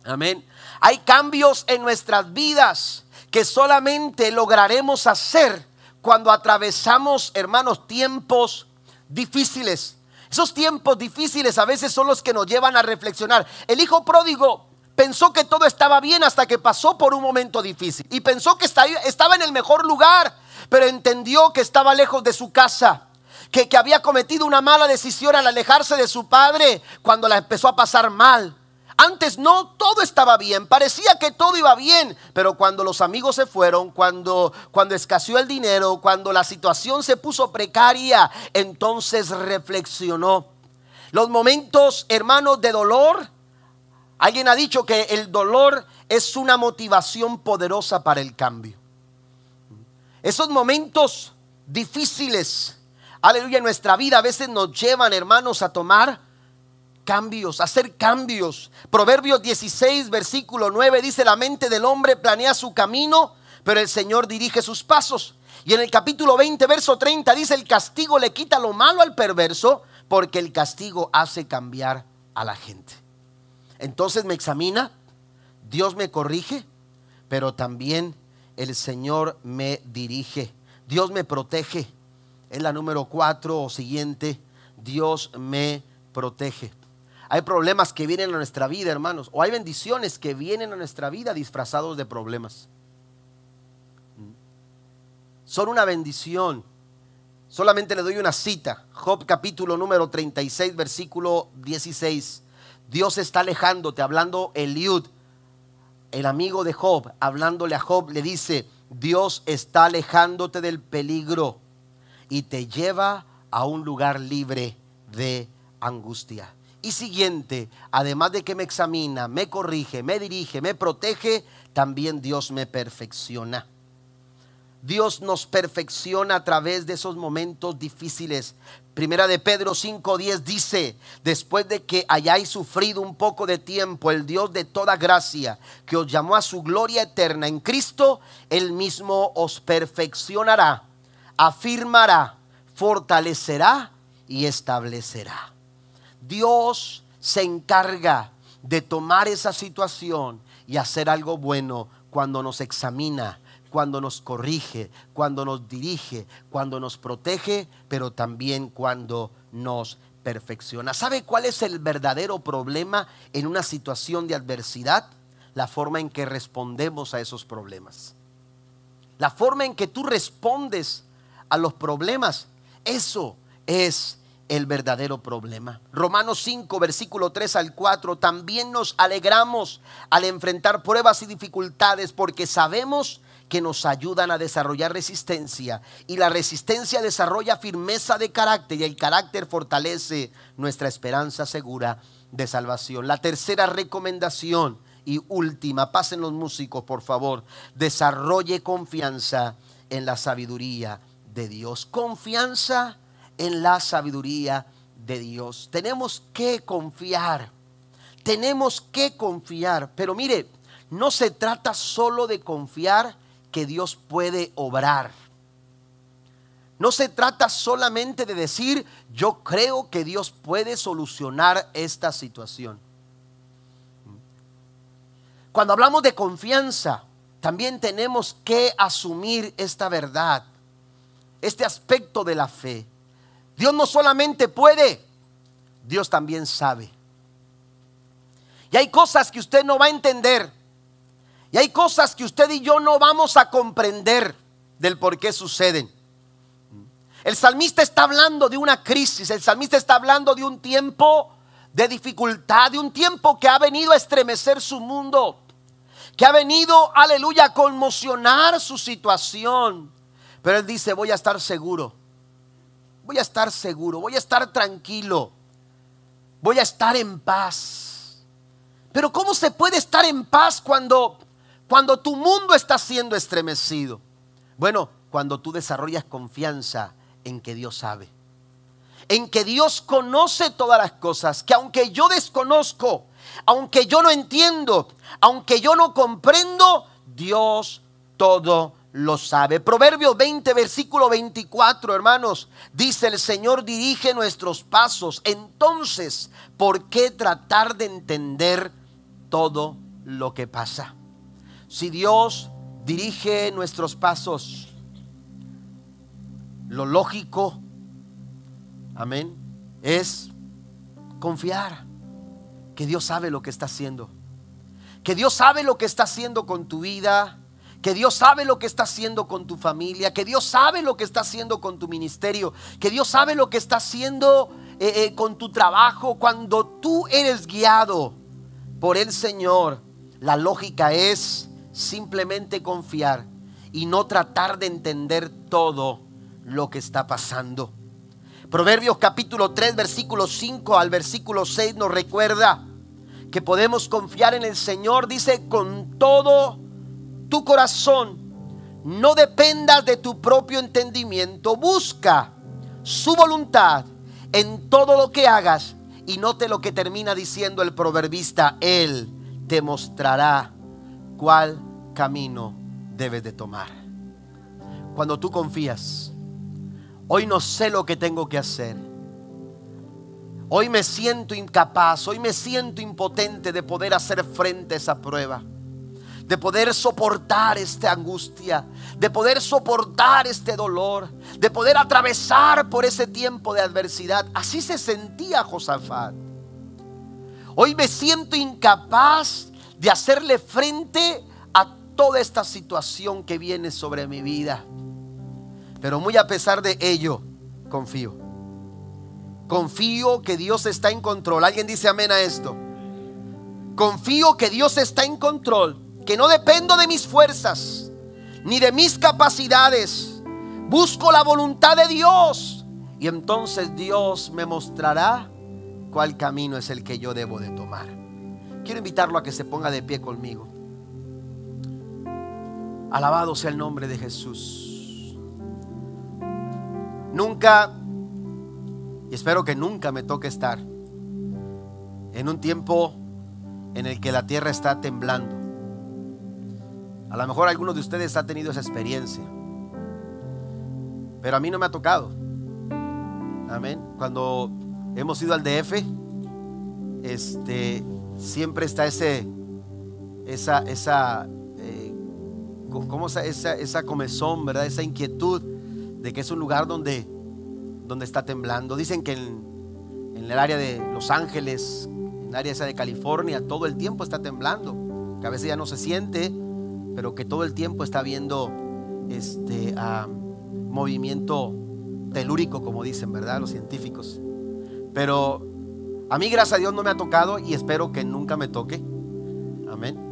S1: Amén. Hay cambios en nuestras vidas que solamente lograremos hacer cuando atravesamos, hermanos, tiempos difíciles. Esos tiempos difíciles a veces son los que nos llevan a reflexionar. El hijo pródigo pensó que todo estaba bien hasta que pasó por un momento difícil y pensó que estaba en el mejor lugar pero entendió que estaba lejos de su casa. Que, que había cometido una mala decisión al alejarse de su padre cuando la empezó a pasar mal. Antes no, todo estaba bien, parecía que todo iba bien, pero cuando los amigos se fueron, cuando, cuando escaseó el dinero, cuando la situación se puso precaria, entonces reflexionó. Los momentos, hermanos, de dolor, alguien ha dicho que el dolor es una motivación poderosa para el cambio. Esos momentos difíciles, aleluya, en nuestra vida a veces nos llevan, hermanos, a tomar cambios, a hacer cambios. Proverbios 16, versículo 9 dice, la mente del hombre planea su camino, pero el Señor dirige sus pasos. Y en el capítulo 20, verso 30 dice, el castigo le quita lo malo al perverso, porque el castigo hace cambiar a la gente. Entonces me examina, Dios me corrige, pero también el Señor me dirige. Dios me protege. Es la número cuatro o siguiente. Dios me protege. Hay problemas que vienen a nuestra vida, hermanos. O hay bendiciones que vienen a nuestra vida disfrazados de problemas. Son una bendición. Solamente le doy una cita. Job capítulo número 36, versículo 16. Dios está alejándote, hablando Eliud el amigo de Job, hablándole a Job, le dice, Dios está alejándote del peligro y te lleva a un lugar libre de angustia. Y siguiente, además de que me examina, me corrige, me dirige, me protege, también Dios me perfecciona. Dios nos perfecciona a través de esos momentos difíciles. Primera de Pedro 5:10 dice, después de que hayáis sufrido un poco de tiempo, el Dios de toda gracia, que os llamó a su gloria eterna en Cristo, él mismo os perfeccionará, afirmará, fortalecerá y establecerá. Dios se encarga de tomar esa situación y hacer algo bueno cuando nos examina cuando nos corrige, cuando nos dirige, cuando nos protege, pero también cuando nos perfecciona. ¿Sabe cuál es el verdadero problema en una situación de adversidad? La forma en que respondemos a esos problemas. la forma en que tú respondes a los problemas, eso es el verdadero problema. Romanos 5, versículo 3 al 4, también nos alegramos al enfrentar pruebas y dificultades porque sabemos que nos ayudan a desarrollar resistencia y la resistencia desarrolla firmeza de carácter y el carácter fortalece nuestra esperanza segura de salvación. La tercera recomendación y última, pasen los músicos por favor, desarrolle confianza en la sabiduría de Dios. Confianza en la sabiduría de Dios. Tenemos que confiar, tenemos que confiar, pero mire, no se trata solo de confiar que Dios puede obrar. No se trata solamente de decir, yo creo que Dios puede solucionar esta situación. Cuando hablamos de confianza, también tenemos que asumir esta verdad, este aspecto de la fe. Dios no solamente puede, Dios también sabe. Y hay cosas que usted no va a entender. Y hay cosas que usted y yo no vamos a comprender del por qué suceden. El salmista está hablando de una crisis, el salmista está hablando de un tiempo de dificultad, de un tiempo que ha venido a estremecer su mundo que ha venido, aleluya, a conmocionar su situación. Pero él dice, voy a estar seguro, voy a estar seguro, voy a estar tranquilo, voy a estar en paz. Pero ¿cómo se puede estar en paz cuando, cuando tu mundo está siendo estremecido? Bueno, cuando tú desarrollas confianza en que Dios sabe, en que Dios conoce todas las cosas, que aunque yo desconozco, aunque yo no entiendo, aunque yo no comprendo, Dios todo lo sabe. Proverbio 20, versículo 24, hermanos, dice el Señor dirige nuestros pasos. Entonces, ¿por qué tratar de entender todo lo que pasa? Si Dios dirige nuestros pasos, lo lógico, amén, es confiar que Dios sabe lo que está haciendo. Que Dios sabe lo que está haciendo con tu vida. Que Dios sabe lo que está haciendo con tu familia. Que Dios sabe lo que está haciendo con tu ministerio. Que Dios sabe lo que está haciendo eh, eh, con tu trabajo. Cuando tú eres guiado por el Señor, la lógica es simplemente confiar y no tratar de entender todo lo que está pasando. Proverbios capítulo 3, versículo 5 al versículo 6 nos recuerda que podemos confiar en el Señor. Dice, con todo tu corazón, no dependas de tu propio entendimiento. Busca su voluntad en todo lo que hagas. Y note lo que termina diciendo el proverbista. Él te mostrará cuál camino debes de tomar. Cuando tú confías, Hoy no sé lo que tengo que hacer. Hoy me siento incapaz, hoy me siento impotente de poder hacer frente a esa prueba, de poder soportar esta angustia, de poder soportar este dolor, de poder atravesar por ese tiempo de adversidad. Así se sentía Josafat. Hoy me siento incapaz de hacerle frente toda esta situación que viene sobre mi vida. Pero muy a pesar de ello, confío. Confío que Dios está en control. ¿Alguien dice amén a esto? Confío que Dios está en control, que no dependo de mis fuerzas ni de mis capacidades. Busco la voluntad de Dios y entonces Dios me mostrará cuál camino es el que yo debo de tomar. Quiero invitarlo a que se ponga de pie conmigo. Alabado sea el nombre de Jesús. Nunca, y espero que nunca me toque estar en un tiempo en el que la tierra está temblando. A lo mejor alguno de ustedes ha tenido esa experiencia, pero a mí no me ha tocado. Amén. Cuando hemos ido al DF, este, siempre está ese, esa, esa, ¿cómo esa, esa comezón, verdad? Esa inquietud de que es un lugar donde, donde está temblando. Dicen que en, el área de Los Ángeles, en el área esa de California, todo el tiempo está temblando. Que a veces ya no se siente, pero que todo el tiempo está viendo este, movimiento telúrico, como dicen, ¿verdad? Los científicos. Pero a mí, gracias a Dios, no me ha tocado y espero que nunca me toque. Amén.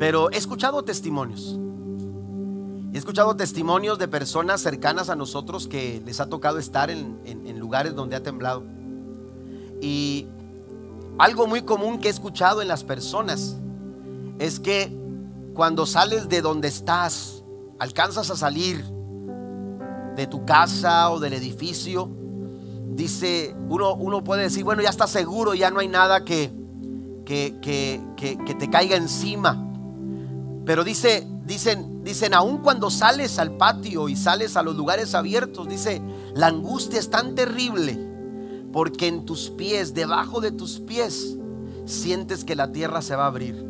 S1: Pero he escuchado testimonios. He escuchado testimonios de personas cercanas a nosotros que les ha tocado estar en, lugares donde ha temblado. Y algo muy común que he escuchado en las personas es que cuando sales de donde estás, alcanzas a salir de tu casa o del edificio, dice, uno, uno puede decir, bueno, ya está seguro, ya no hay nada que, que, que, que te caiga encima. Pero dice, dicen, dicen, aun cuando sales al patio y sales a los lugares abiertos, dice, la angustia es tan terrible porque en tus pies, debajo de tus pies, sientes que la tierra se va a abrir.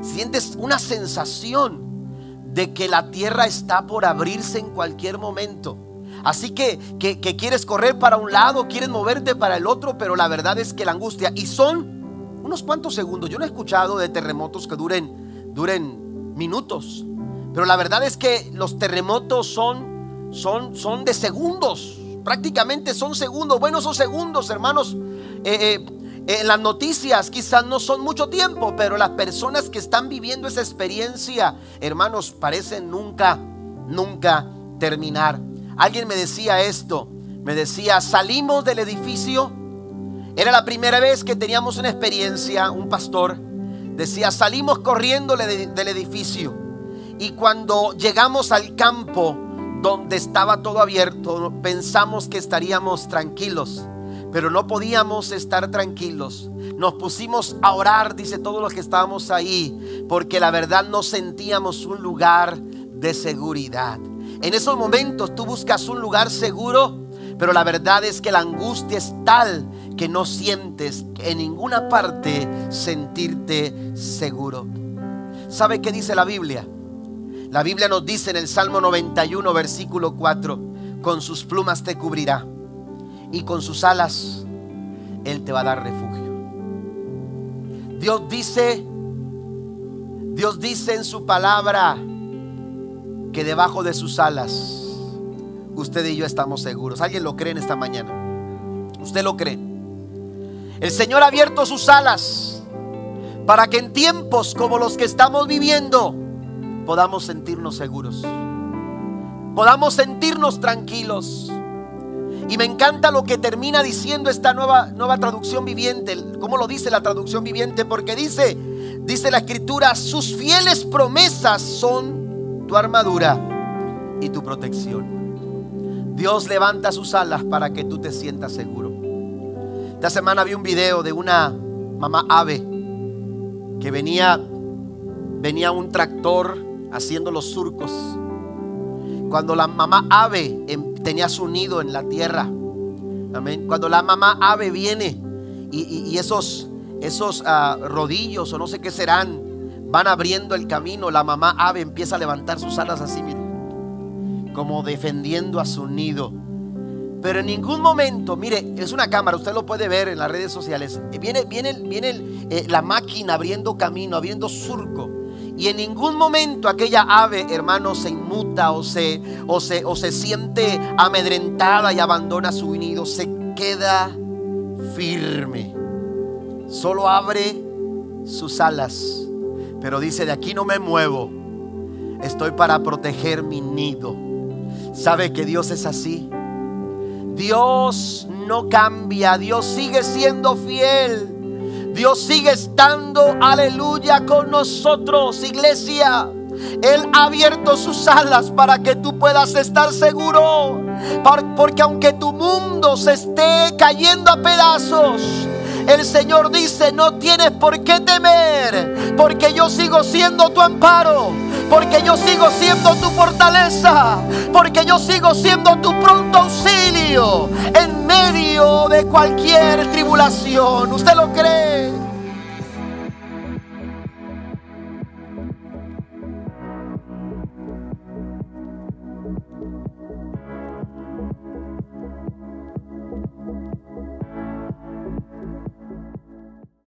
S1: Sientes una sensación de que la tierra está por abrirse en cualquier momento. Así que, que, que, quieres correr para un lado, quieres moverte para el otro, pero la verdad es que la angustia, y son unos cuantos segundos, yo no he escuchado de terremotos que duren, duren minutos, pero la verdad es que los terremotos son, son, son de segundos, prácticamente son segundos, bueno, son segundos, hermanos. Eh, eh, en las noticias quizás no son mucho tiempo, pero las personas que están viviendo esa experiencia, hermanos, parecen nunca, nunca terminar. Alguien me decía esto, me decía, salimos del edificio, era la primera vez que teníamos una experiencia, un pastor decía, salimos corriendo del edificio y cuando llegamos al campo donde estaba todo abierto, pensamos que estaríamos tranquilos pero no podíamos estar tranquilos. Nos pusimos a orar, dice todos los que estábamos ahí, porque la verdad no sentíamos un lugar de seguridad. En esos momentos tú buscas un lugar seguro, pero la verdad es que la angustia es tal que no sientes en ninguna parte sentirte seguro. ¿Sabe qué dice la Biblia? La Biblia nos dice en el Salmo 91, versículo 4, con sus plumas te cubrirá y con sus alas Él te va a dar refugio. Dios dice, Dios dice en su palabra que debajo de sus alas usted y yo estamos seguros. ¿Alguien lo cree en esta mañana? ¿Usted lo cree? El Señor ha abierto sus alas para que en tiempos como los que estamos viviendo podamos sentirnos seguros. Podamos sentirnos tranquilos. Y me encanta lo que termina diciendo esta nueva, nueva traducción viviente. ¿Cómo lo dice la traducción viviente? Porque dice, dice la escritura, sus fieles promesas son tu armadura y tu protección. Dios levanta sus alas para que tú te sientas seguro. Esta semana vi un video de una mamá ave que venía, venía un tractor haciendo los surcos. Cuando la mamá ave em, tenía su nido en la tierra. Amén. Cuando la mamá ave viene y, esos, esos ah, rodillos o no sé qué serán, van abriendo el camino, la mamá ave empieza a levantar sus alas así, como defendiendo a su nido. Pero en ningún momento, mire, es una cámara, usted lo puede ver en las redes sociales. Viene, viene, viene eh, la máquina abriendo camino, abriendo surco. Y en ningún momento aquella ave, hermano, se inmuta o se, o se, o se siente amedrentada y abandona su nido. Se queda firme. Solo abre sus alas. Pero dice, de aquí no me muevo. Estoy para proteger mi nido. ¿Sabe que Dios es así? Dios no cambia. Dios sigue siendo fiel. Dios sigue estando, aleluya, con nosotros, iglesia. Él ha abierto sus alas para que tú puedas estar seguro. Porque aunque tu mundo se esté cayendo a pedazos, el Señor dice, no tienes por qué temer, porque yo sigo siendo tu amparo, porque yo sigo siendo tu fortaleza, porque yo sigo siendo tu pronto auxilio en medio de cualquier tribulación. ¿Usted lo cree?